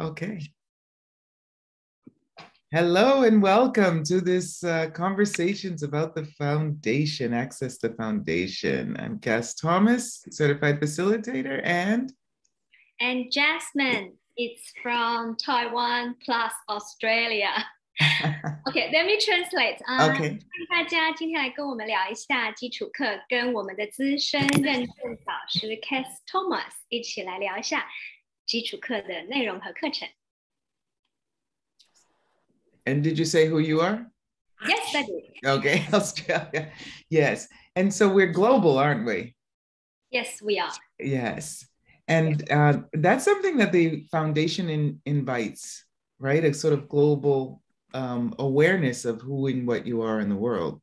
okay. Hello and welcome to this uh, conversations about the foundation, Access the Foundation. I'm Kass Thomas, certified facilitator, and and Jasmine. It's from Taiwan plus Australia. Okay, let me translate um, 啊、uh,。OK，大家今天来跟我们聊一下基础课，跟我们的资深认证导师 Kass Thomas 一起来聊一下基础课的内容和课程。 And did you say who you are? Yes, I did. Okay, Australia. Yes. And so we're global, aren't we? Yes, we are. Yes. And uh, that's something that the foundation in, invites, right? A sort of global um, awareness of who and what you are in the world.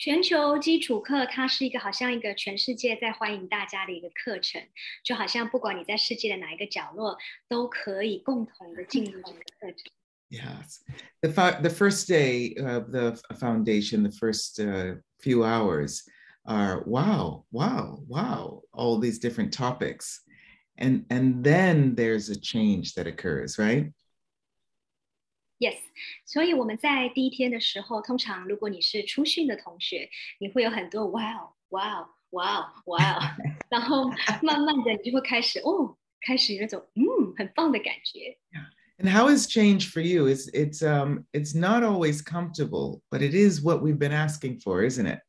全球基础课，它是一个好像一个全世界在欢迎大家的一个课程，就好像不管你在世界的哪一个角落，都可以共同的进入这个课程。 Yes. The, fo- the first day of the f- foundation, the first uh, few hours are wow, wow, wow, all these different topics. And, and then there's a change that occurs, right? Yes，所以我们在第一天的时候，通常如果你是初训的同学，你会有很多哇哦哇哦哇哦哇哦，然后慢慢的你就会开始哦，开始有那种嗯很棒的感觉。 And how is change for you? It's it's um it's not always comfortable, but it is what we've been asking for, isn't it?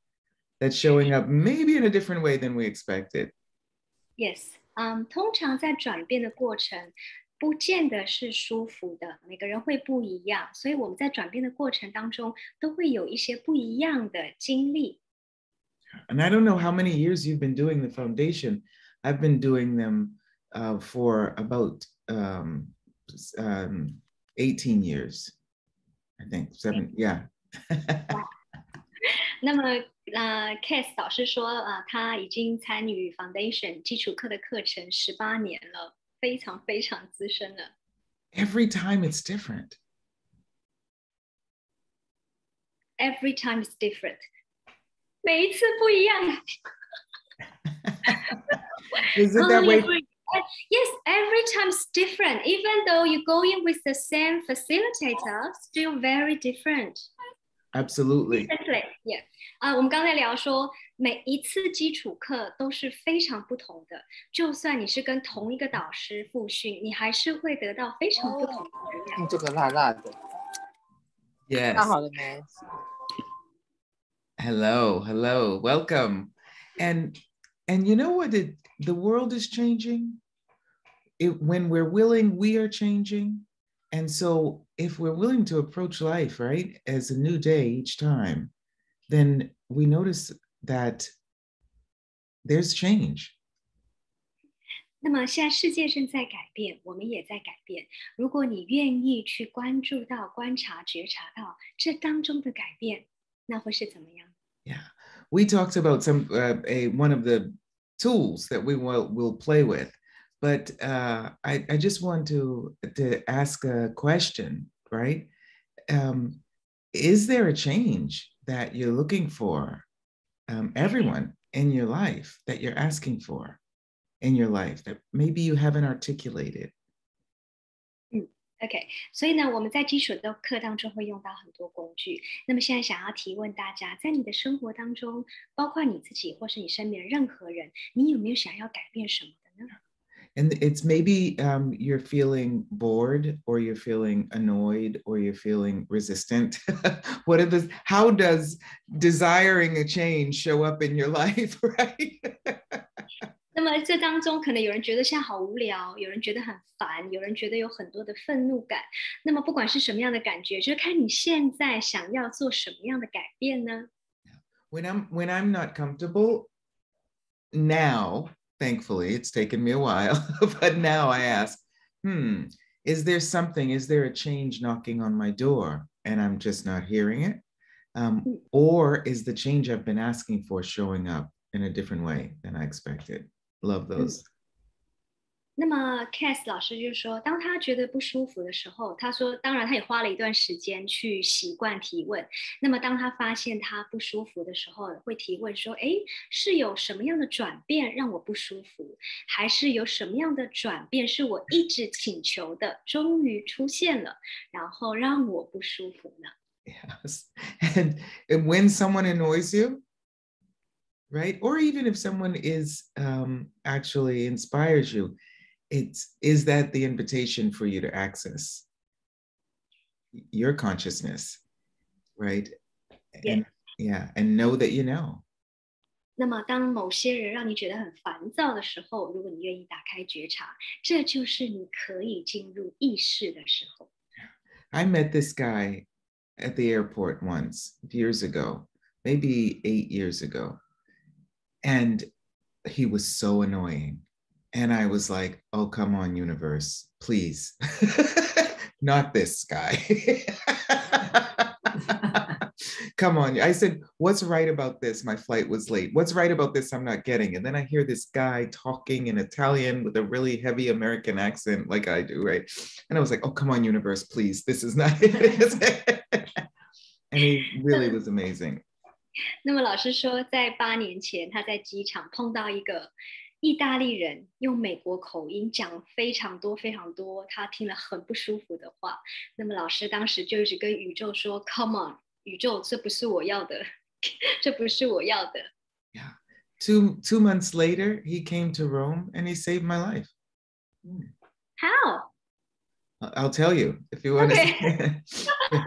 That's showing up maybe in a different way than we expected. Yes，嗯，通常在转变的过程， 不见得是舒服的，每个人会不一样，所以我们在转变的过程当中，都会有一些不一样的经历。And I don't know how many years you've been doing the foundation. I've been doing them uh, for about um, um, 18 years, I think. Seven, yeah. 那么，呃，Case 老师说，呃，他已经参与 Foundation 基础课的课程十八年了，非常非常资深了。 Every time it's different. Every time is different，每一次不一样。 Is it 哦 that 也 way? 不一 Yes, every time is different. Even though you go in with the same facilitator, still very different. Absolutely. Differently, yeah. 啊，我们刚才聊说， 每一次基础课都是非常不同的。就算你是跟同一个导师复训，你还是会得到非常不同的能量。用这个辣辣的， Yes. 看好了没？ Hello, hello, welcome. And and you know what it, the world is changing? It, when we're willing, we are changing. And so if we're willing to approach life, right, as a new day each time, then we notice that there's change. 那么现在世界正在改变，我们也在改变。如果你愿意去关注到、观察、觉察到这当中的改变，那会是怎么样？ Yeah. We talked about some uh, a one of the tools that we will will play with, but uh, I I just want to to ask a question, right? Um, is there a change that you're looking for, um, everyone in your life that you're asking for in your life that maybe you haven't articulated? OK，所以呢，我们在基础的课当中会用到很多工具。那么现在想要提问大家，在你的生活当中，包括你自己或是你身边的任何人，你有没有想要改变什么的呢？ And it's maybe um, you're feeling bored or you're feeling annoyed or you're feeling resistant. what are the, how does desiring a change show up in your life, right? 那么这当中可能有人觉得现在好无聊，有人觉得很烦，有人觉得有很多的愤怒感。那么不管是什么样的感觉，就是看你现在想要做什么样的改变呢？ when I'm when I'm not comfortable now, thankfully, it's taken me a while, but now I ask, hmm, is there something, is there a change knocking on my door and I'm just not hearing it? Um, or is the change I've been asking for showing up in a different way than I expected? Love those. 那么 Cass 老师就说，当他觉得不舒服的时候，他说，当然他也花了一段时间去习惯提问。那么当他发现他不舒服的时候，会提问说：“哎，是有什么样的转变让我不舒服？还是有什么样的转变是我一直请求的，终于出现了，然后让我不舒服呢？” Yes, and, and when someone annoys you, right, or even if someone is um, actually inspires you. it's is that the invitation for you to access your consciousness right and yeah and know that you know 那么，当某些人让你觉得很烦躁的时候，如果你愿意打开觉察，这就是你可以进入意识的时候。I met this guy at the airport once years ago, maybe eight years ago, and he was so annoying. And I was like, oh, come on, universe, please. Not this guy. come on. I said, what's right about this? My flight was late. What's right about this? I'm not getting. And then I hear this guy talking in Italian with a really heavy American accent, like I do, right? And I was like, oh, come on, universe, please. This is not it. and he really was amazing. 那么老师说，在八年前，他在机场碰到一个 意大利人用美国口音讲非常多非常多，他听了很不舒服的话。那么老师当时就一直跟宇宙说：“Come on，宇宙，这不是我要的，这不是我要的。” Yeah. Two two months later, he came to Rome and he saved my life. How? I'll tell you if you want okay. to.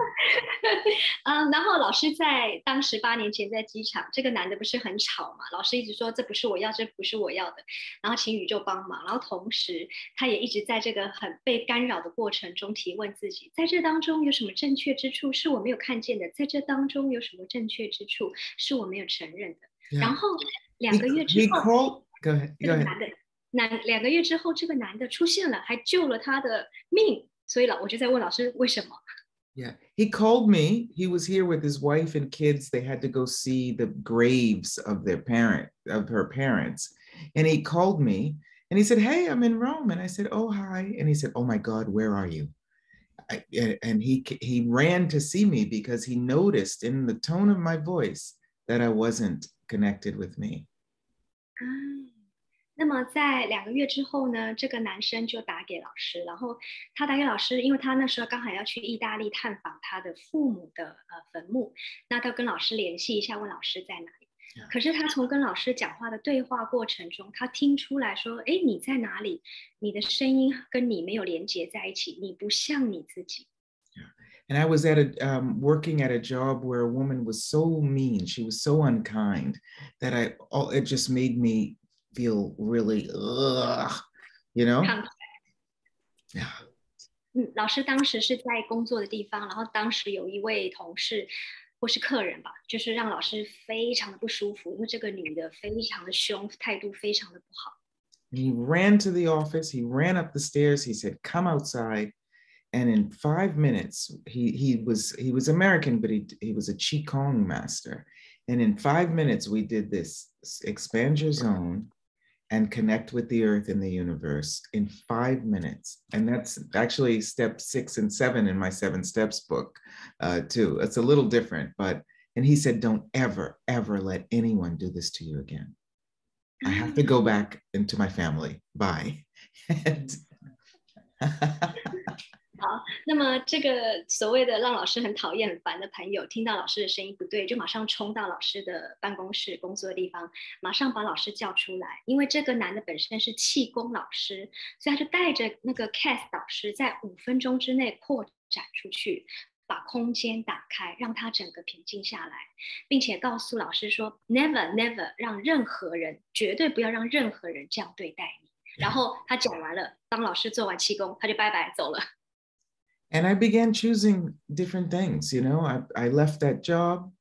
嗯，然后老师在当时八年前在机场，这个男的不是很吵嘛？老师一直说这不是我要，这不是我要的，然后请宇宙帮忙。然后同时，他也一直在这个很被干扰的过程中提问自己，在这当中有什么正确之处是我没有看见的？在这当中有什么正确之处是我没有承认的？然后两个月之后，这个男的，男两个月之后，这个男的出现了，还救了他的命。所以老我就在问老师为什么？Yeah, he called me. He was here with his wife and kids. They had to go see the graves of their parent, of her parents. And he called me and he said, Hey, I'm in Rome. And I said, Oh, hi. And he said, Oh my God, where are you? I, and he he ran to see me because he noticed in the tone of my voice that I wasn't connected with me. Ah. 那么在两个月之后呢，这个男生就打给老师，然后他打给老师，因为他那时候刚好要去意大利探访他的父母的呃坟墓，那他跟老师联系一下，问老师在哪里。可是他从跟老师讲话的对话过程中，他听出来说：“哎，你在哪里？你的声音跟你没有连接在一起，你不像你自己。” And I was at a um, working at a job where a woman was so mean, she was so unkind that I, all it just made me feel really, ugh, you know? Yeah. 嗯，老师当时是在工作的地方，然后当时有一位同事或是客人吧，就是让老师非常的不舒服，因为这个女的非常的凶，态度非常的不好。He ran to the office. He ran up the stairs. He said, "Come outside." And in five minutes, he he was he was American, but he he was a qigong master. And in five minutes, we did this expand your zone, and connect with the earth and the universe in five minutes. And that's actually step six and seven in my seven steps book, uh, too. It's a little different, but, and he said, don't ever, ever let anyone do this to you again. I have to go back into my family. Bye. 好，那么这个所谓的让老师很讨厌、很烦的朋友，听到老师的声音不对，就马上冲到老师的办公室工作的地方，马上把老师叫出来。因为这个男的本身是气功老师，所以他就带着那个 Cass 导师，在五分钟之内扩展出去，把空间打开，让他整个平静下来，并且告诉老师说：“Never, never 让任何人，绝对不要让任何人这样对待你。”然后他讲完了，当老师做完气功，他就拜拜走了。And I began choosing different things. You know, I, I left that job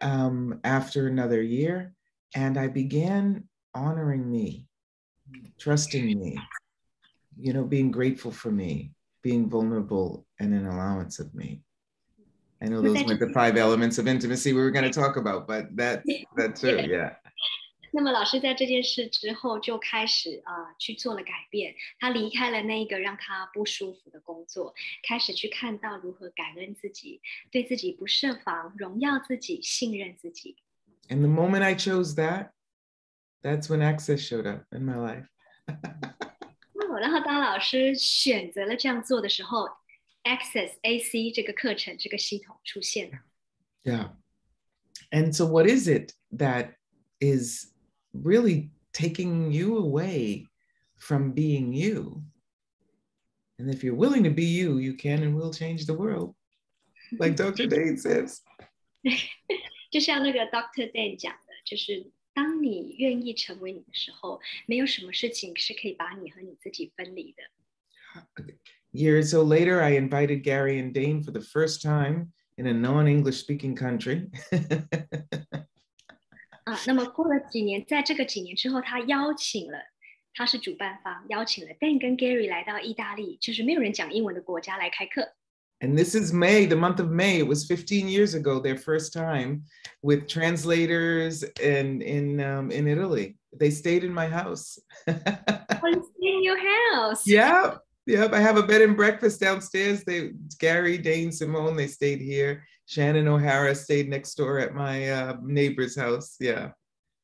um, after another year and I began honoring me, trusting me, you know, being grateful for me, being vulnerable and an allowance of me. I know those were the five elements of intimacy we were going to talk about, but that that too, yeah. 那么老师在这件事之后就开始啊、呃、去做了改变，他离开了那个让他不舒服的工作，开始去看到如何感恩自己，对自己不设防，荣耀自己，信任自己。And the moment I chose that, that's when access showed up in my life. 哦，然后当老师选择了这样做的时候，Access AC 这个课程这个系统出现了。Yeah. And so, what is it that is really taking you away from being you? And if you're willing to be you, you can and will change the world, like Dr. Dane says. 就像那个 Doctor Dan 讲的，就是当你愿意成为你的时候，没有什么事情是可以把你和你自己分离的。 year or so later, I invited Gary and Dane for the first time in a non English speaking country. 啊，那么过了几年，在这个几年之后，他邀请了，他是主办方，邀请了 Dan 跟 Gary 来到意大利，就是没有人讲英文的国家来开课。 and this is May, the month of May. It was 15 years ago, their first time with translators and in um, in Italy. They stayed in my house. Oh, in your house. yep. Yep. I have a bed and breakfast downstairs. They Gary, Dane, Simone, they stayed here. Shannon O'Hara stayed next door at my uh, neighbor's house. Yeah.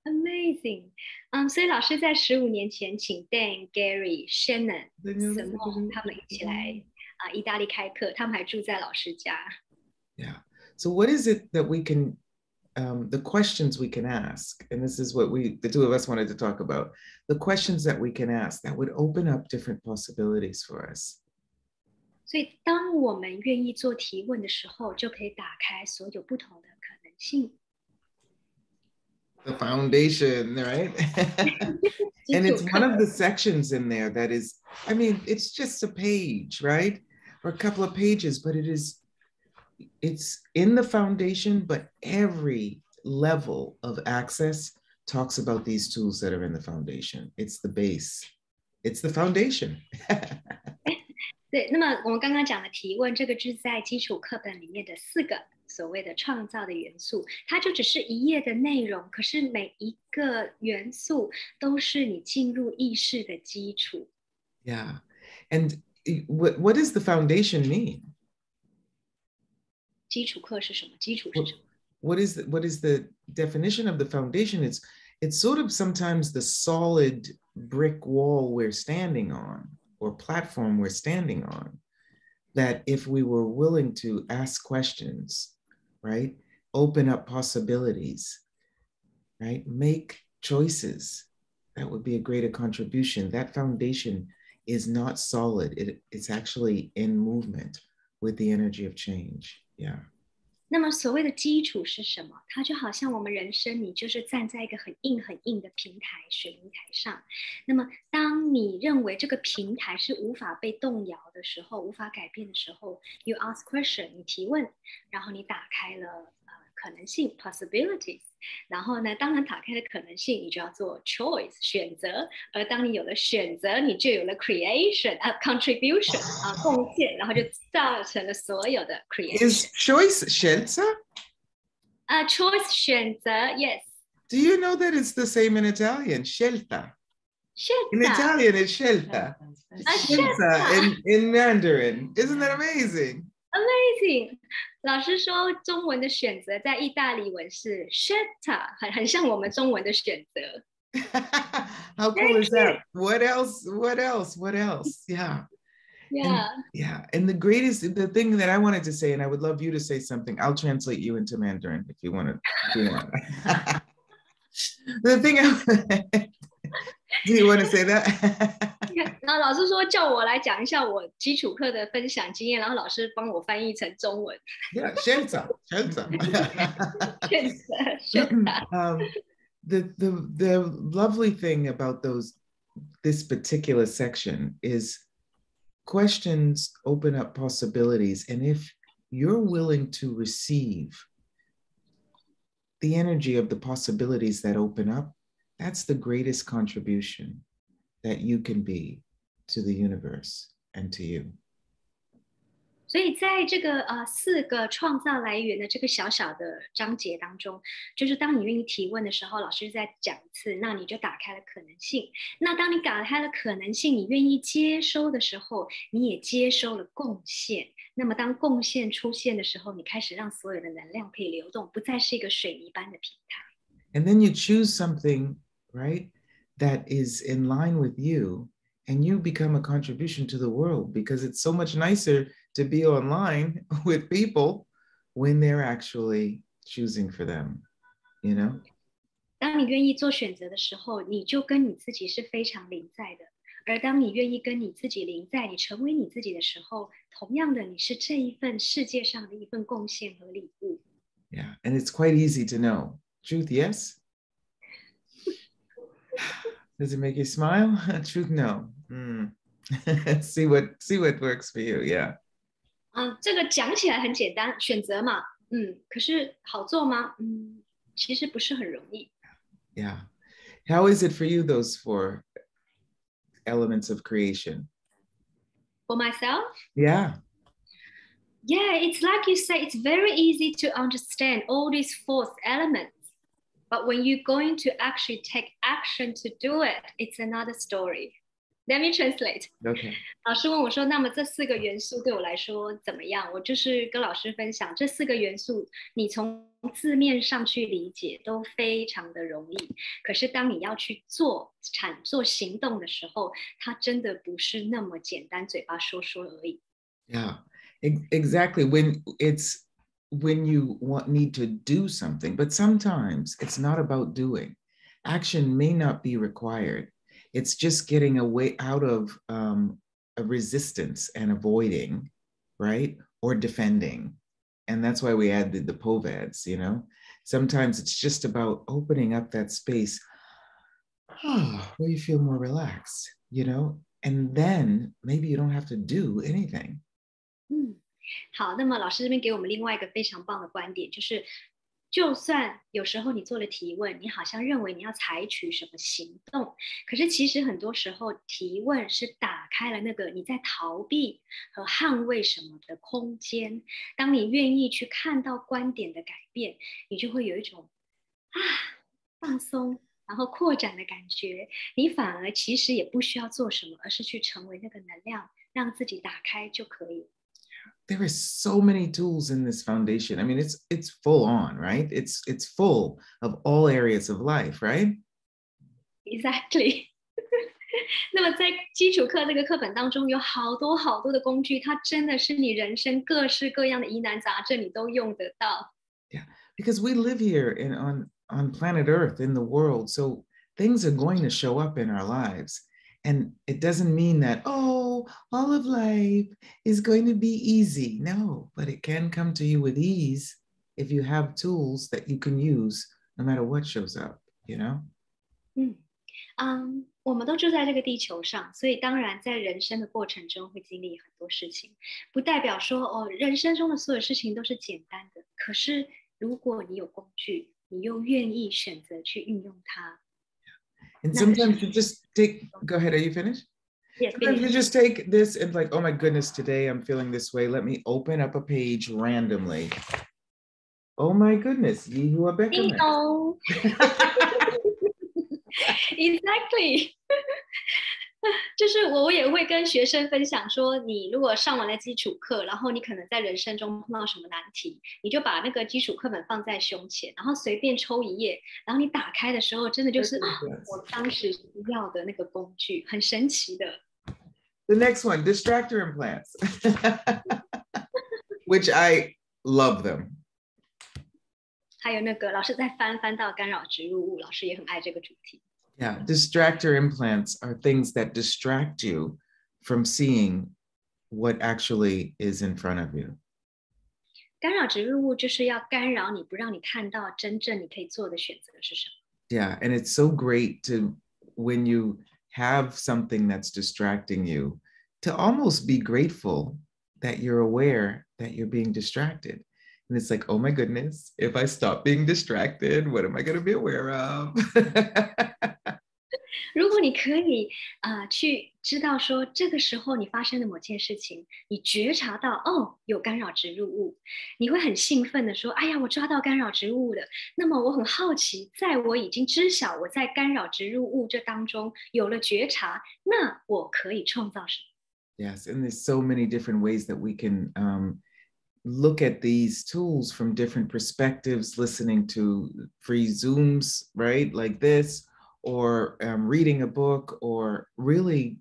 Amazing，嗯，所以老师在十五年前请 Dan、Gary、Shannon、Simone 他们一起来啊、意大利开课，他们还住在老师家。 Yeah. So what is it that we can um, the questions we can ask, and this is what we the two of us wanted to talk about, the questions that we can ask that would open up different possibilities for us. 所以当我们愿意做提问的时候，就可以打开所有不同的可能性。 The foundation, right? and it's one of the sections in there that is, I mean, it's just a page, right? Or a couple of pages, but it is it's in the foundation, but every level of access talks about these tools that are in the foundation. It's the base. It's the foundation. 对，那么我们刚刚讲的提问，这个就是在基础课本里面的四个所谓的创造的元素，它就只是一页的内容，可是每一个元素都是你进入意识的基础。yeah. And what, what does the foundation mean? 基础课是什么？基础是什么？What is the, what is the definition of the foundation? It's it's sort of sometimes the solid brick wall we're standing on or platform we're standing on. That if we were willing to ask questions, right, open up possibilities, right, make choices, that would be a greater contribution. That foundation is not solid. It, it's actually in movement with the energy of change. Yeah. 那么所谓的基础是什么？它就好像我们人生，你就是站在一个很硬很硬的平台水泥台上。那么，当你认为这个平台是无法被动摇的时候，无法改变的时候，you ask question，你提问，然后你打开了可能性 possibilities。然后呢，当然打开了可能性，你就要做 choice 选择。而当你有了选择，你就有了 creation 啊 contribution 啊贡献，然后就造成了所有的 creation。 Is choice scelta? 啊、c h o i c e 选择，yes， Do you know that it's the same in Italian? Scelta. 是 In 的 Italian, it's scelta. Ah, Scelta in, in Mandarin. Isn't that amazing? ，amazing。老师说，中文的选择在意大利文是 scelta，很很像我们中文的选择。 How cool is that? What else? What else? What else? Yeah. Yeah， Yeah. And the greatest, the thing that I wanted to say, and I would love you to say something, I'll translate you into Mandarin if you want to. If you want. the thing I, do you want to say that? 然后老师说叫我来讲一下我基础课的分享经验，然后老师帮我翻译成中文。 yeah, shelter, shelter. 选择，选择。 um, the the the lovely thing about those this particular section is questions open up possibilities and if you're willing to receive the energy of the possibilities that open up that's the greatest contribution that you can be to the universe and to you 所 所以在这个呃四个创造来源的这个小小的章节当中，就是当你愿意提问的时候，老师再讲一次，那你就打开了可能性。那当你打开了可能性，你愿意接收的时候，你也接收了贡献。那么当贡献出现的时候，你开始让所有的能量可以流动，不再是一个水泥般的平台。And then you choose something, right, that is in line with you, and you become a contribution to the world because it's so much nicer to be online with people when they're actually choosing for them, you know? 当你愿意做选择的时候，你就跟你自己是非常临在的。而当你愿意跟你自己临在，你成为你自己的时候，同样的，你是这一份世界上的一份贡献和礼物。Yeah, and it's quite easy to know. Truth, yes. Does it make you smile? Truth, no. Mm. see what see what works for you. Yeah. 嗯，这个讲起来很简单，选择嘛，嗯，可是好做吗？嗯，其实不是很容易。Yeah. How is it for you? Those four elements of creation? For myself? Yeah. Yeah, it's like you say, it's very easy to understand all these four elements. But when you're going to actually take action to do it, it's another story. Let me translate. Okay. 老师问我说：“那么这四个元素对我来说怎么样？”我就是跟老师分享，这四个元素你从字面上去理解都非常的容易，可是当你要去做产做行动的时候，它真的不是那么简单，嘴巴说说而已。Yeah, exactly. When it's when you want need to do something, but sometimes it's not about doing. Action may not be required. It's just getting a way out of um, a resistance and avoiding, right? Or defending. And that's why we added the POVADs, you know? Sometimes it's just about opening up that space where you feel more relaxed, you know? And then maybe you don't have to do anything. 嗯，好，那么老师这边给我们另外一个非常棒的观点，就是就算有时候你做了提问，你好像认为你要采取什么行动，可是其实很多时候提问是打开了那个你在逃避和捍卫什么的空间。当你愿意去看到观点的改变，你就会有一种啊放松，然后扩展的感觉。你反而其实也不需要做什么，而是去成为那个能量，让自己打开就可以。there is so many tools in this foundation. I mean, it's it's full on, right? It's it's full of all areas of life, right? Exactly. 那么在基础课这个课本当中，有好多好多的工具，它真的是你人生各式各样的疑难杂症，你都用得到。Yeah, because we live here in on on planet Earth in the world, so things are going to show up in our lives. And it doesn't mean that, oh, all of life is going to be easy. No, but it can come to you with ease if you have tools that you can use no matter what shows up, you know? 嗯嗯，我们都住在这个地球上，所以当然在人生的过程中会经历很多事情，不代表说哦，人生中的所有事情都是简单的。可是如果你有工具，你又愿意选择去运用它 ，and sometimes you just take, go ahead, are you finished? Yes, sometimes you just take this and like, oh my goodness, today I'm feeling this way. Let me open up a page randomly. Oh my goodness, Yihua Beckerman. exactly. 就是我我也会跟学生分享说，你如果上完了基础课，然后你可能在人生中碰到什么难题，你就把那个基础课本放在胸前，然后随便抽一页，然后你打开的时候，真的就是我当时需要的那个工具，很神奇的。The next one, distractor implants, which I love them. 还有那个老师在翻翻到干扰植入物，老师也很爱这个主题。Yeah, distractor implants are things that distract you from seeing what actually is in front of you. 干扰植入物就是要干扰你，不让你看到真正你可以做的选择是什么。Yeah, and it's so great to when you have something that's distracting you to almost be grateful that you're aware that you're being distracted. And it's like, oh my goodness, if I stop being distracted, what am I going to be aware of? 如果你可以啊、呃去知道说这个时候你发生的某件事情，你觉察到哦有干扰植入物，你会很兴奋的说：“哎呀，我抓到干扰植入物了。”那么我很好奇，在我已经知晓我在干扰植入物这当中有了觉察，那我可以创造什么？ Yes, and there's so many different ways that we can um, look at these tools from different perspectives, listening to free Zooms, right, like this, or um, reading a book, or really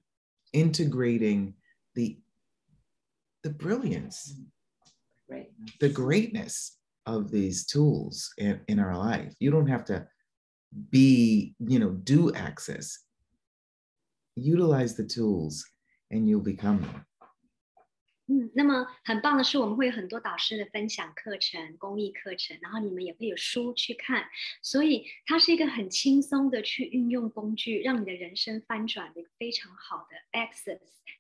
integrating the the brilliance, Right. the greatness of these tools in, in our life. You don't have to be, you know, do access. Utilize the tools and you'll become them. 嗯，那么很棒的是，我们会有很多导师的分享课程、公益课程，然后你们也会有书去看，所以它是一个很轻松的去运用工具，让你的人生翻转的一个非常好的 access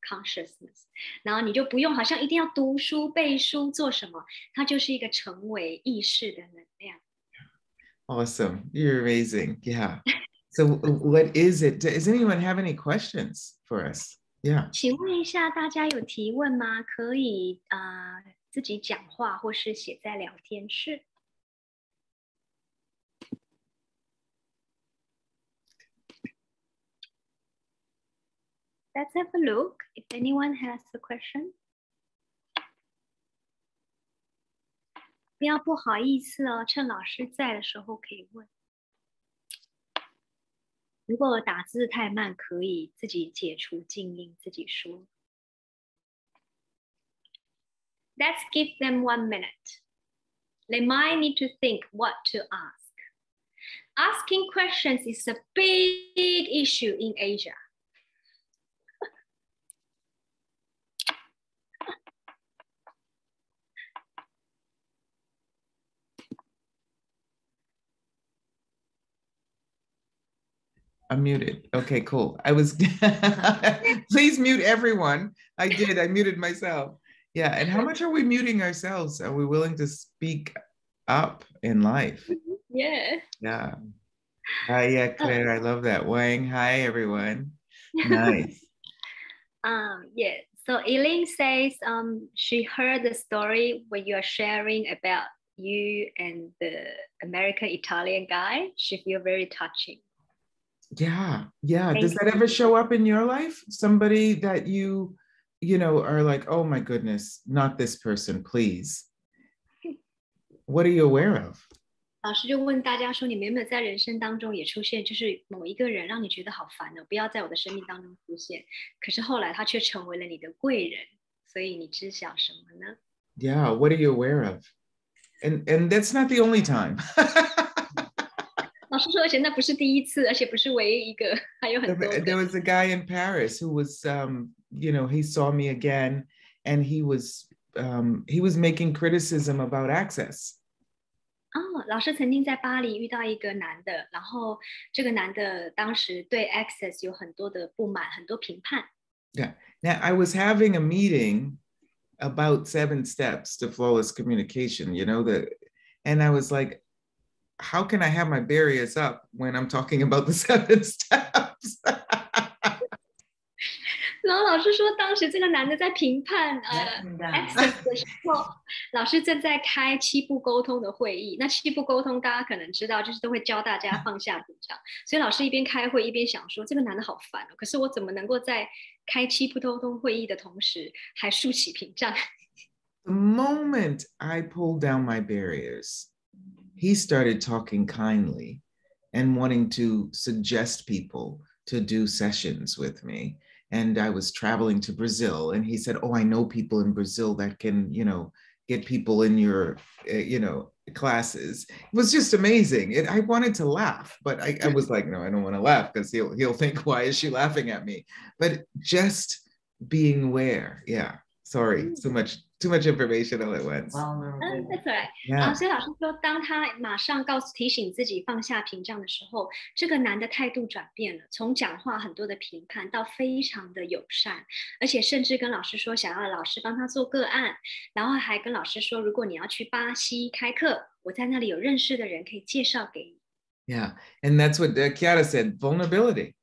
consciousness。然后你就不用好像一定要读书、背书做什么，它就是一个成为意识的能量。 Awesome. You're amazing. Yeah. So, w- what is it? Does anyone have any questions for us? 请问一下，大家有提问吗？可以啊、自己讲话，或是写在聊天室。Let's have a look if anyone has a question. 不要不好意思哦，趁老师在的时候可以问。如果打字太慢，可以自己解除静音，自己说。Let's give them one minute. They might need to think what to ask. Asking questions is a big issue in Asia. I'm muted. Okay, cool. I was, please mute everyone. I did. I muted myself. Yeah. And how much are we muting ourselves? Are we willing to speak up in life? Yeah. Yeah. Hi, yeah, Claire. I love that. Wang. Hi, everyone. Nice. Um, yeah. So Elaine says um, she heard the story when you are sharing about you and the American Italian guy. She feel very touching. Yeah, yeah. Thank Does that ever show up in your life? Somebody that you, you know, are like, oh my goodness, not this person, please. What are you aware of? 老师就问大家说：“你们有没有在人生当中也出现，就是某一个人让你觉得好烦哦，不要在我的生命当中出现。可是后来他却成为了你的贵人，所以你知晓什么呢？ Yeah, what are you aware of? And and that's not the only time. 老师说，而且那不是第一次，而且不是唯一一个，还有很 there 多 there 个。 was a guy in Paris who was, um, you know, he saw me again, and he was um, he was making criticism about access. 哦，老师曾经在巴黎遇到一个男的，然后这个男的当时对 Access 有很多的不满，很多评判。 Now, I was having a meeting about seven steps to flawless communication, you know, the and I was like, how can I have my barriers up when I'm talking about the seven steps? 然后老师说，当时这个男的在评判呃 Access 的时候，老师正在开七步沟通的会议。那七步沟通大家可能知道，就是都会教大家放下紧张。所以老师一边开会一边想说，这个男的好烦哦。可是我怎么能够在开七步沟通会议的同时，还竖起屏障？ the moment I pulled down my barriers, he started talking kindly and wanting to suggest people to do sessions with me. And I was traveling to Brazil, and he said, "Oh, I know people in Brazil that can, you know, get people in your, uh, you know, classes." It was just amazing. It, I wanted to laugh, but I, I was like, "No, I don't want to laugh because he'll he'll think, why is she laughing at me?" But just being aware, yeah. Sorry, too much too much information all at once. 嗯 Vulnerable. ，That's right。 Yeah. 啊，所以老师说，当他马上告诉提醒自己放下屏障的时候，这个男的态度转变了，从讲话很多的评判到非常的友善，而且甚至跟老师说想要老师帮他做个案，然后还跟老师说，如果你要去巴西开课，我在那里有认识的人可以介绍给你。 Yeah, and that's what uh, Chiara said. Vulnerability.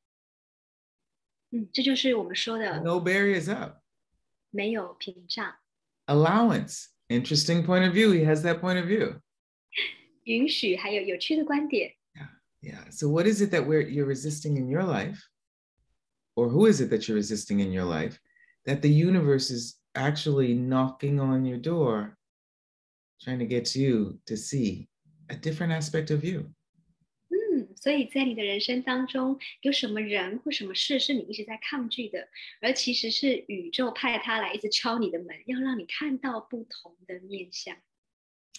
嗯，这就是我们说的 No barriers up. 没有屏障， Allowance. Interesting point of view. He has that point of view. 允许还有有趣的观点。 Yeah. So what is it that we're you're resisting in your life? Or who is it that you're resisting in your life that the universe is actually knocking on your door, trying to get you to see a different aspect of you? 嗯，所以在你的人生当中，有什么人或什么事是你一直在抗拒的，而其实是宇宙派他来一直敲你的门，要让你看到不同的面相。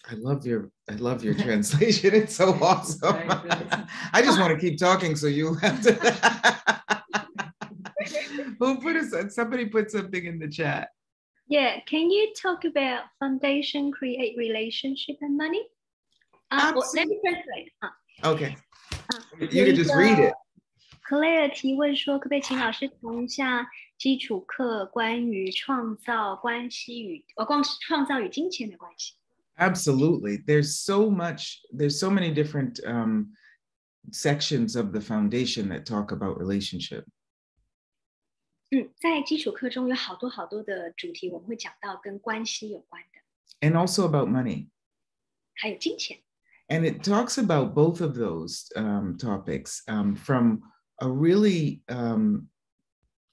I love your I love your translation. It's so awesome. Very good. I just want to keep talking so you have to Who put us somebody put something in the chat. Yeah, can you talk about foundation create relationship and money? 啊，我 let me translate 啊。 Okay. 啊 You can just read it. Claire 提问说，可不可以请老师谈一下基础课关于创造关系与呃，光是创造与金钱的关系？ Absolutely. There's so much, there's so many different um, sections of the foundation that talk about relationship. 嗯，在基础课中有好多好多的主题，我们会讲到跟关系有关的， and also about money. 还有金钱。 And it talks about both of those um, topics um, from a really, um,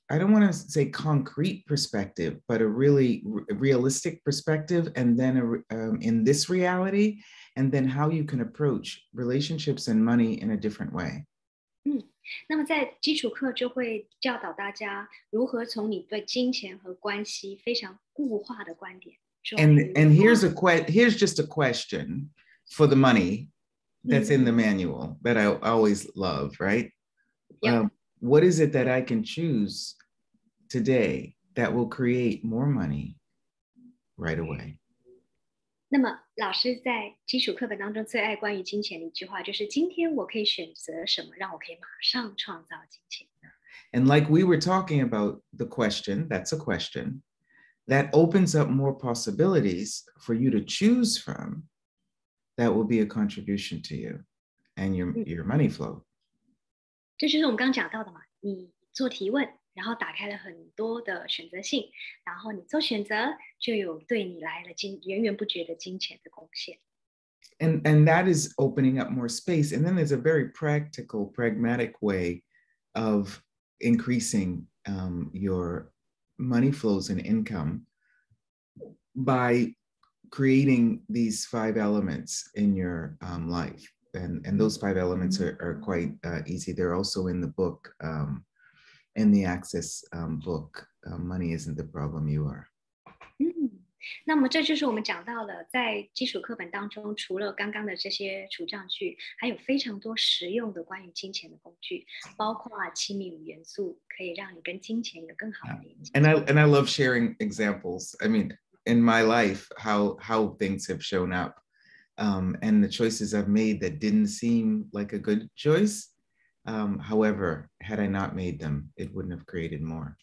I don't want to say concrete perspective, but a really r- realistic perspective. And then a, re- um, in this reality, and then how you can approach relationships and money in a different way. 那么在基础课就会教导大家如何从你对金钱和关系非常固化的观点转 And 移 and here's a que- here's just a question for the money that's in the manual that I always love, right? Yeah. Um, what is it that I can choose today that will create more money right away? 那么老师在基础课本当中最爱关于金钱的一句话就是：今天我可以选择什么，让我可以马上创造金钱。 And like we were talking about the question, that's a question that opens up more possibilities for you to choose from that will be a contribution to you and your, Mm. your money flow. 这就是我们刚刚讲到的嘛，你做提问，然后打开了很多的选择性，然后你做选择，就有对你来了金源源不绝的金钱的贡献。 and and that is opening up more space and then there's a very practical pragmatic way of increasing um, your money flows and income by creating these five elements in your um, life and and those five elements are, are quite uh, easy they're also in the book um, in the access um, book uh, money isn't the problem you are 嗯，那么这就是我们讲到了，在基础课本当中，除了刚刚的这些除障句，还有非常多实用的关于金钱的工具，包括亲密五元素，可以让你跟金钱有更好的连接。 and I and I love sharing examples. I mean, in my life, how how things have shown up, um, and the choices I've made that didn't seem like a good choice. Um, however, had I not made them, it wouldn't have created more.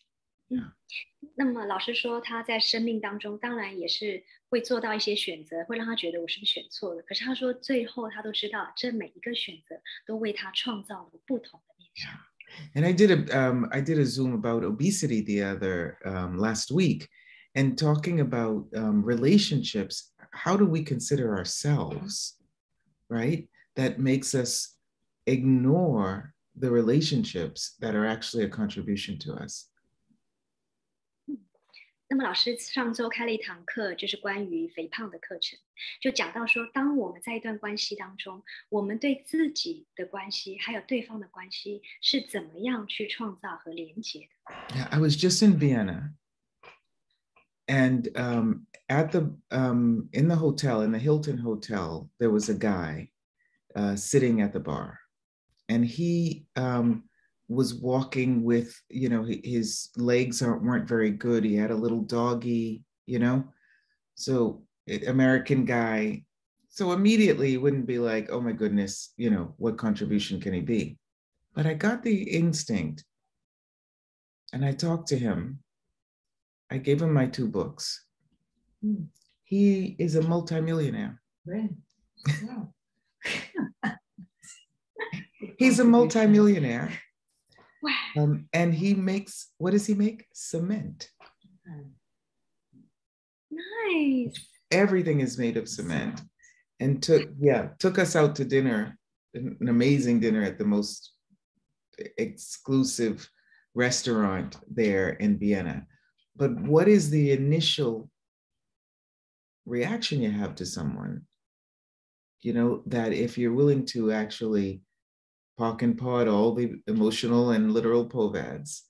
那么老师说他在生命当中，当然也是会做到一些选择，会让他觉得我是不是选错了。可是他说最后他都知道，这每一个选择都为他创造了不同的面向。 And I did a um, I did a Zoom about obesity the other um, last week, and talking about um, relationships. How do we consider ourselves, right? That makes us ignore the relationships that are actually a contribution to us. 那么老师上周开了一堂课，就是关于肥胖的课程，就讲到说，当我们在一段关系当中，我们对自己的关系还有对方的关系是怎么样去创造和连接的。 Yeah, I was just in Vienna, and um, at the um, in the hotel in the Hilton Hotel, there was a guy uh, sitting at the bar, and he um, was walking with you know his legs aren't, weren't very good. He had a little doggy, you know, so American guy. So immediately it wouldn't be like, oh my goodness, you know, what contribution can he be? But I got the instinct and I talked to him. I gave him my two books. Hmm. He is a multimillionaire. Wow. He's a multimillionaire. 哇，Um, and he makes what does he make? Cement. nice，Everything is made of cement. And took yeah, took us out to dinner, an amazing dinner at the most exclusive restaurant there in Vienna But what is the initial reaction you have to someone? You know, that if you're willing to actually park and pod all the emotional and literal povads,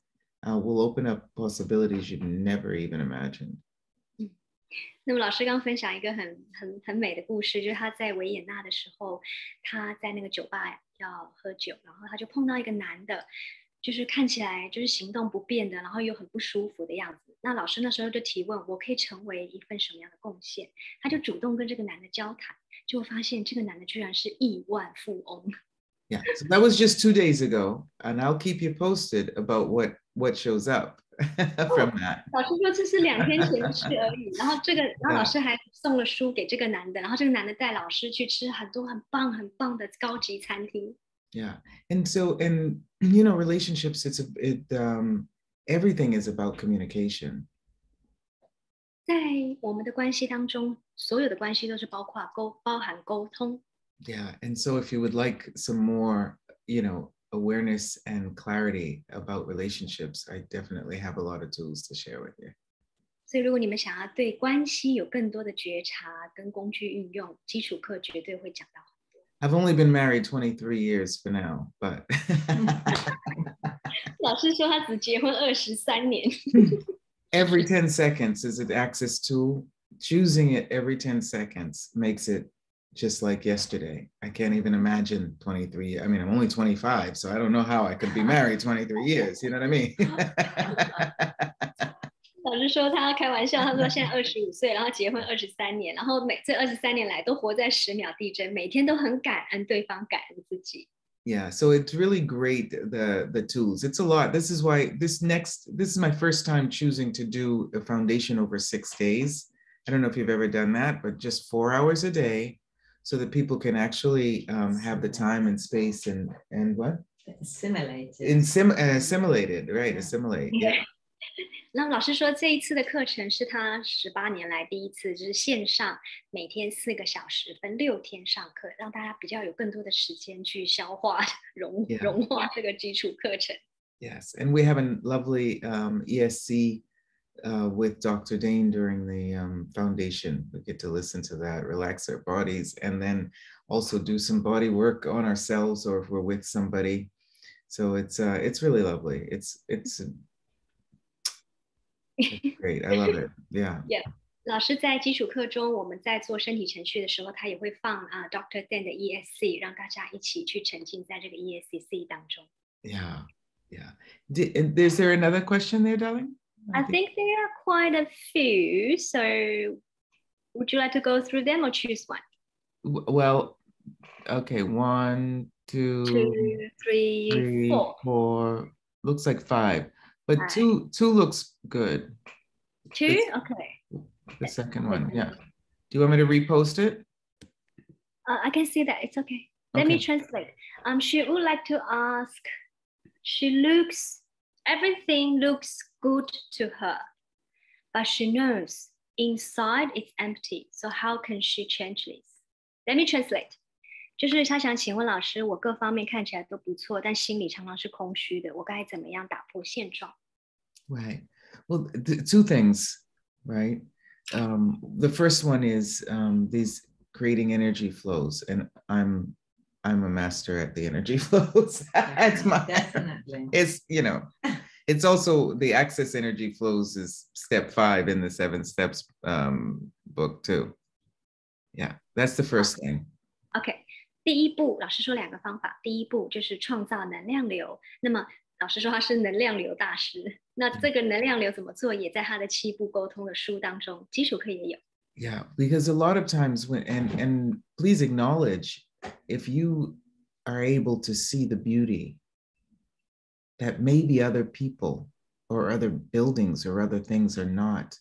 uh, will open up possibilities you'd never even imagined. 那么老师刚分享一个很很很美的故事，就是他在维也纳的时候，他在那个酒吧要喝酒，然后他就碰到一个男的， 就是看起来就是行动不便的，然后又很不舒服的样子。那老师那时候就提问，我可以成为一份什么样的贡献？他就主动跟这个男的交谈，就发现这个男的居然是亿万富翁。Yeah, so that was just two days ago, and I'll keep you posted about what what shows up from that. 老师说这是两天前的事而已，然后这个，然后老嗯师还送了书给这个男的，然后这个男的带老师去吃很多很棒很棒的高级餐厅。Yeah, and so and you know, relationships. It's a it um everything is about communication. 在我们的关系当中，所有的关系都是包括沟包含沟通。 Yeah, and so if you would like some more, you know, awareness and clarity about relationships, I definitely have a lot of tools to share with you. 所以，如果你们想要对关系有更多的觉察跟工具运用，基础课绝对会讲到。 I've only been married 23 years for now, but 老师说他只结婚二十三年， every 10 seconds is an access tool. Choosing it every 10 seconds makes it just like yesterday. I can't even imagine 23. I mean, I'm only 25, so I don't know how I could be married 23 years. You know what I mean? 老师说他开玩笑，他说现在二十五岁，然后结婚二十三年，然后每这二十三年来都活在十秒地震，每天都很感恩对方，感恩自己。 yeah, so it's really great the the tools. It's a lot. This is why this next this is my first time choosing to do a foundation over 6 days. I don't know if you've ever done that, but just 4 hours a day so that people can actually um, have the time and space and and what? Assimilated. Insim- uh, assimilated, right? Assimilate. Yeah. 那老师说，这一次的课程是他十八年来第一次，就是线上每天四个小时，分六天上课，让大家比较有更多的时间去消化、融 yeah. 融化这个基础课程。Yes, and we have a lovely um, ESC uh, with Dr. Dain during the um, foundation. We get to listen to that, relax our bodies, and then also do some body work on ourselves or if we're with somebody. So it's uh, it's really lovely. It's it's Great, I love it. Yeah. Yeah. 老师在基础课中，我们在做身体程序的时候，他也会放啊、uh, Dain 的 ESC，让大家一起去沉浸在这个当中。Yeah, yeah. Did, is there another question there, darling? I think there are quite a few. So, would you like to go through them or choose one? Well, okay, one, two, two three, three four. four. Looks like five but two two looks good. Two? It's- Okay. The second one, yeah. Do you want me to repost it? Uh, I can see that. It's okay. Let me translate. Um, she would like to ask. She looks. Everything looks good to her, but she knows inside it's empty. So how can she change this? Let me translate. 就是她想请问老师，我各方面看起来都不错，但心里常常是空虚的，我该怎么样打破现状？ Right. Well, th- two things, right? Um, the first one is um, these creating energy flows, and I'm I'm a master at the energy flows. That's my Definitely. it's you know it's also the access energy flows is step five in the seven steps um, book too yeah that's the first thing OK， 第一步，老师说两个方法。第一步就是创造能量流。那么老师说他是能量流大师。那这个能量流怎么做，也在他的七步沟通的书当中，基础课也有。 yeah because a lot of times when and and please acknowledge if you are able to see the beauty that maybe other people or other buildings or other things are not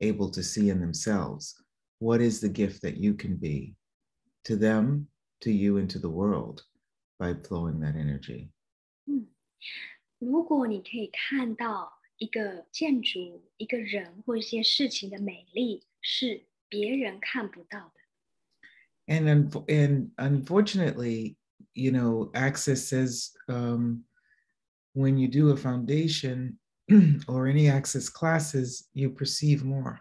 able to see in themselves what is the gift that you can be to them to you and to the world by flowing that energy 如果你可以看到一个建筑、一个人或一件事情的美丽，是别人看不到的。 And unf- and unfortunately, you know, Access says um, when you do a foundation or any Access classes, you perceive more.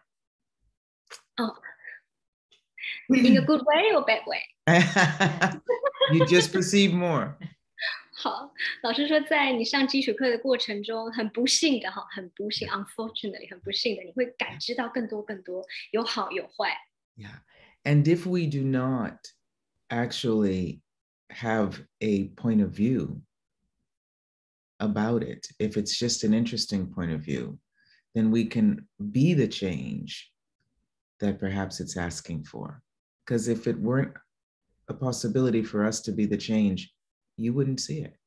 In a good way or bad way？ you just perceive more. 好，老师说，在你上基础课的过程中，很不幸的哈，很不幸，unfortunately，很不幸的，你会感知到更多更多，有好有坏。 Yeah. And if we do not actually have a point of view about it, if it's just an interesting point of view, then we can be the change that perhaps it's asking for. Because if it weren't a possibility for us to be the change, you wouldn't see it.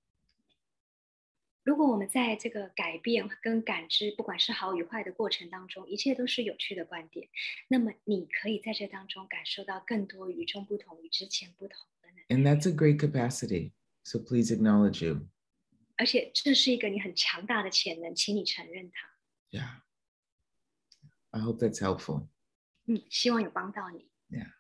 如果我们在这个改变跟感知，不管是好与坏的过程当中，一切都是有趣的观点，那么你可以在这当中感受到更多与众不同、与之前不同的能力， And that's a great capacity. So please acknowledge you. 而且这是一个你很强大的潜能，请你承认它。 Yeah. I hope that's helpful. 嗯，希望有帮到你。 Yeah.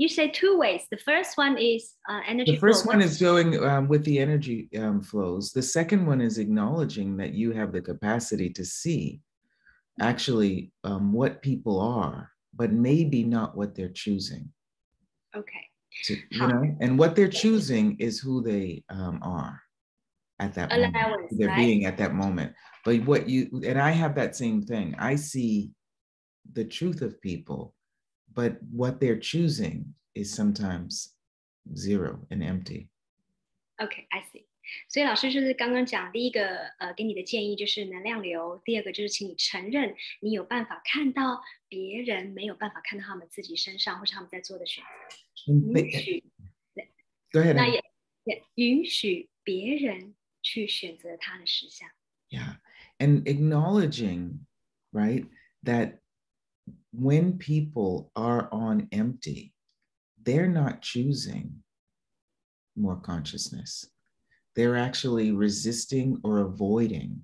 You say two ways. The first one is uh, energy. The first flow. one is going um, with the energy um, flows. The second one is acknowledging that you have the capacity to see actually um, what people are, but maybe not what they're choosing. Okay. You know, and what they're choosing is who they um, are at that moment. Allowance, who They're right? being at that moment. But what you and I have that same thing. I see the truth of people, but what they're choosing is sometimes zero and empty. OK, I see. 所以老师就是刚刚讲第一个，呃，给你的建议就是能量流；第二个就是请你承认你有办法看到别人没有办法看到他们自己身上或是他们在做的选择， And 允 they- 许 Go ahead. 那 Ann. 也也允许别人去选择他的实相。 Yeah. And acknowledging, right, that when people are on empty, they're not choosing more consciousness. They're actually resisting or avoiding,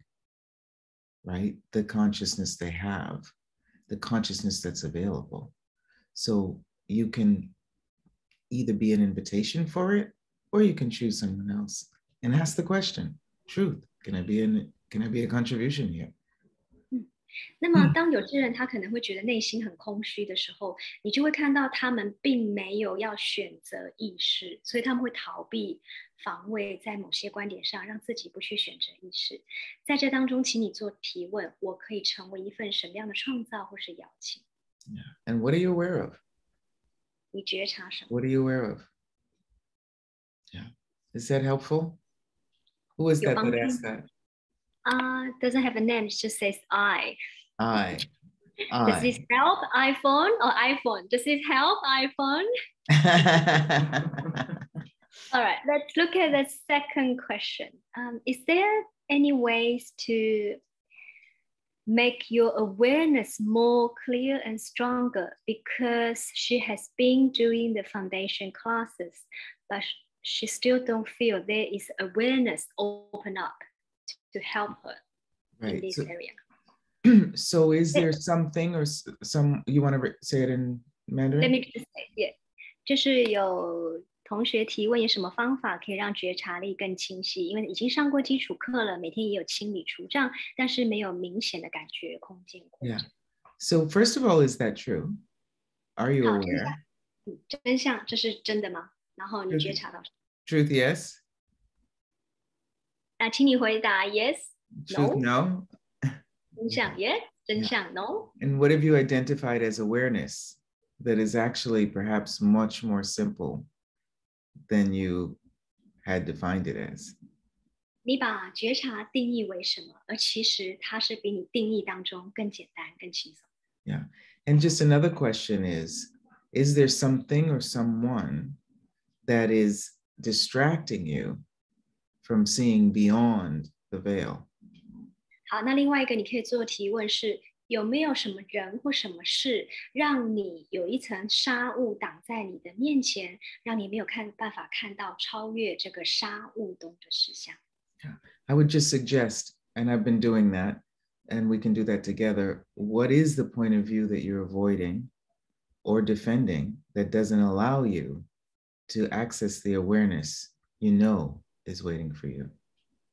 right, the consciousness they have, the consciousness that's available. So you can either be an invitation for it or you can choose someone else and ask the question truth can i be in can i be a contribution here 那么，当有些人他可能会觉得内心很空虚的时候，你就会看到他们并没有要选择意识，所以他们会逃避、防卫，在某些观点上让自己不去选择意识。在这当中，请你做提问：我可以成为一份什么样的创造或是邀请？and what are you aware of? 你觉察什么？what are you aware of? Yeah. Is that helpful? Who is that that asked that Uh, doesn't have a name. It just says I. i Does this help iPhone or iPhone? Does this help iPhone? All right, let's look at the second question. Um, is there any ways to make your awareness more clear and stronger? Because she has been doing the foundation classes, but she still don't feel there is awareness open up to help her in right this so, area. so is there something or s- some you want to say it in mandarin Let me just say, yeah，就是有同学提问有什么方法可以让觉察力更清晰？因为已经上过基础课了，每天也有清理除障，但是没有明显的感觉空间扩 Yeah. 展。 so first of all is that true are you How is aware that? 嗯，真相这是真的吗？然后你就是觉察到什么？ truth yes 那请你回答 yes， truth no 真相 yes，真 Yeah. 相 no。 And what have you identified as awareness that is actually perhaps much more simple than you had defined it as? 你把觉察定义为什么？而其实它是比你定义当中更简单、更轻松。 And just another question is Is there something or someone that is distracting you from seeing beyond the veil? 好，那另外一个你可以做的提问是：有没有什么人或什么事，让你有一层纱雾挡在你的面前，让你没有看办法看到超越这个纱雾中的实相？ I would just suggest, and I've been doing that, and we can do that together. What is the point of view that you're avoiding or defending that doesn't allow you to access the awareness you know is waiting for you.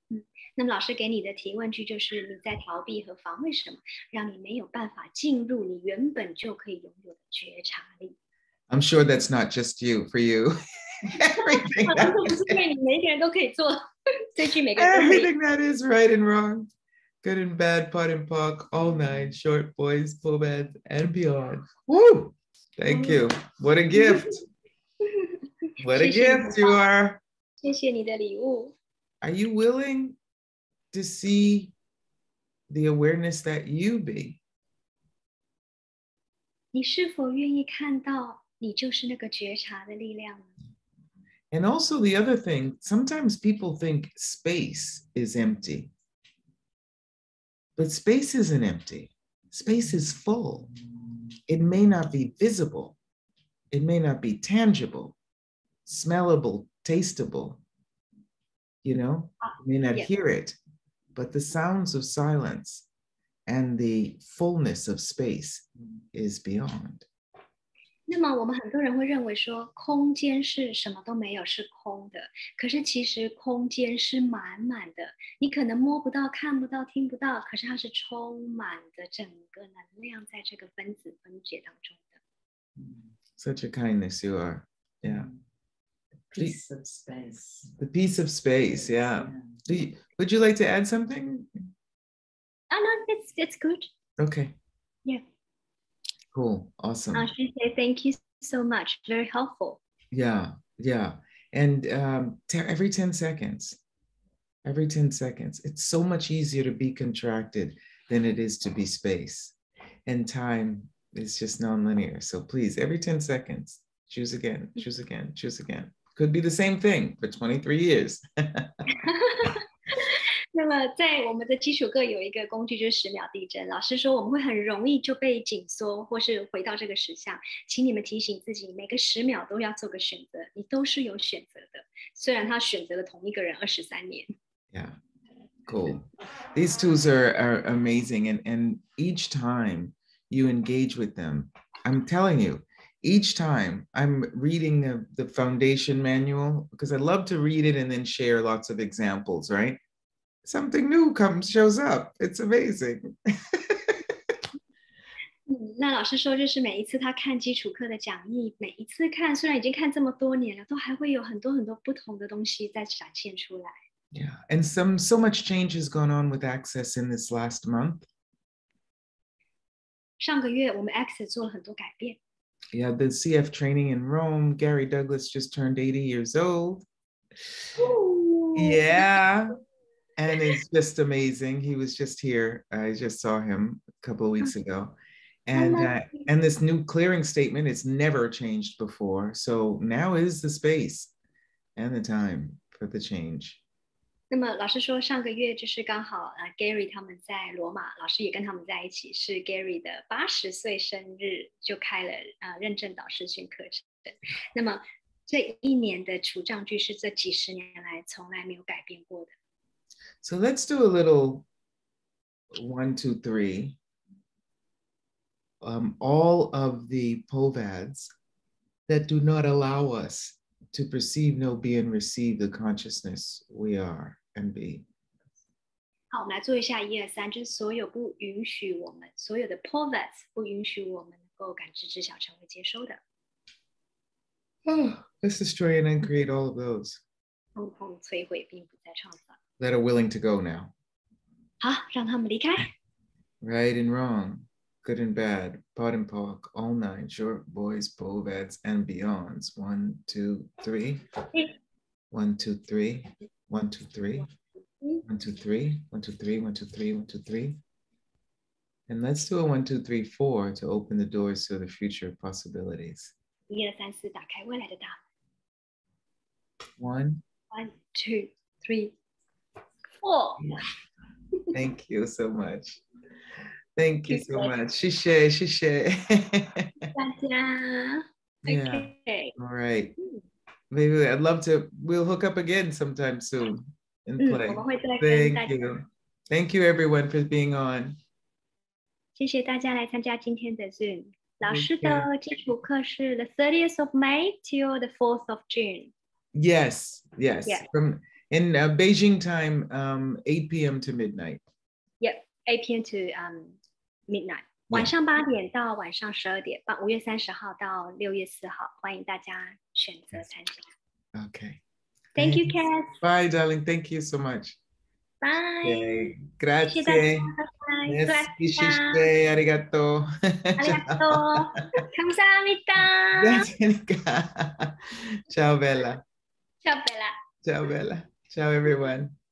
you。嗯，那么老师给你的提问句就是你在逃避和防卫什么，让你没有办法进入你原本就可以拥有的觉察力。I'm sure that's not just you. For you, everything. 好像不是对你每个人都可以做这句，每个人都可以。Everything that is right and wrong, good and bad, POD and POC, all nine, short boys, full beds, and beyond. Woo! Thank mm. you. What a gift. What a gift you are. 谢谢你的礼物。 Are you willing to see the awareness that you be? 你是否愿意看到你就是那个觉察的力量呢？ And also, the other thing, sometimes people think space is empty. But space isn't empty, space is full. It may not be visible, it may not be tangible, smellable, tasteable. You know, you may not yeah. hear it, but the sounds of silence and the fullness of space is beyond. 那么我们很多人会认为说，空间是什么都没有，是空的。可是其实空间是满满的，你可能摸不到、看不到、听不到，可是它是充满的整个能量在这个分子分解当中的。 Such a kindness you are. piece of space. The piece of space, yeah. yeah. You, would you like to add something? Oh no, it's it's good. Okay. Yeah. Cool. Awesome. I should say thank you so much. Very helpful. Yeah, yeah. And um, every 10 seconds, every 10 seconds, it's so much easier to be contracted than it is to be space. And time is just nonlinear. So please, every 10 seconds, choose again, choose again, choose again Could be the same thing for 23 years. 那么在我们的基础课有一个工具，就是十秒地震。老师说我们会很容易就被紧缩，或是回到这个实相。请你们提醒自己，每个十秒都要做个选择，你都是有选择的。虽然他选择了同一个人二十三年。 Yeah, cool. These tools are, are amazing. And, and each time you engage with them, I'm telling you, each time I'm reading the, the foundation manual, because I love to read it and then share lots of examples, right? Something new comes, shows up. It's amazing. 嗯，那老师说，就是每一次他看基础课的讲义，每一次看，虽然已经看这么多年了，都还会有很多很多不同的东西在展现出来。 Yeah. And some so much change has gone on with access in this last month. 上个月我们 Access 做了很多改变， Yeah, the CF training in Rome. Gary Douglas just turned 80 years old. Yeah. And it's just amazing. He was just here. I just saw him a couple of weeks ago. And uh, and this new clearing statement it's never changed before. So now is the space and the time for the change. 那么老师说，上个月就是刚好呃，Gary 他们在罗马，老师也跟他们在一起，是 Gary 的八十岁生日，就开了呃认证导师训课程。那么这一年的除障句是这几十年来从来没有改变过的。 So let's do a little one, two, three. Um, all of the POVADs that do not allow us to perceive, know, be, and receive the consciousness we are and be。好，我们来做一下一二三，就是所有不允许我们所有的 perverts 不允许我们能够感知、知晓、成为、接收的。Oh, let's destroy and create all of those 通通摧毁，并不再创造。that are willing to go now. 好，让他们离开。Right and wrong, good and bad, POD and POC, all nine, short boys, POVADs, and beyonds. One, two, three. One, two, three. One, two, three. One, two, three. One, two, three. One, two, three. One, two, three. And let's do a one, two, three, four to open the doors to the future possibilities. 一二三四，打开未来的大 One, 门。One, two, three, four。 thank you so much. Thank you so You're much. Shishe, shishe. 大家 yeah. OK， All right. Maybe I'd love to. We'll hook up again sometime soon. and 嗯， play. 我们会再跟大 Thank 家， you. Thank you everyone for being on. 谢谢大家来参加今天的 Zoom。老 Thank 师的基础课是 the 30th of May till the 4th of June。 Yes, yes. Yeah. From in uh, Beijing time, um, 8 p.m. to midnight. Yep, 8 p.m. to um midnight，晚上八点到晚上十二点半，五月三十号到六月四号，欢迎大家 Okay. Thank you, Kat. Bye, darling. Thank you so much. Bye. Grazie. Bye. Merci, Grazie. Arigato. Arigato. Kamsahamnida. Grazie, Nika. Ciao, Bella. Ciao, Bella. Ciao, Bella. Ciao, everyone.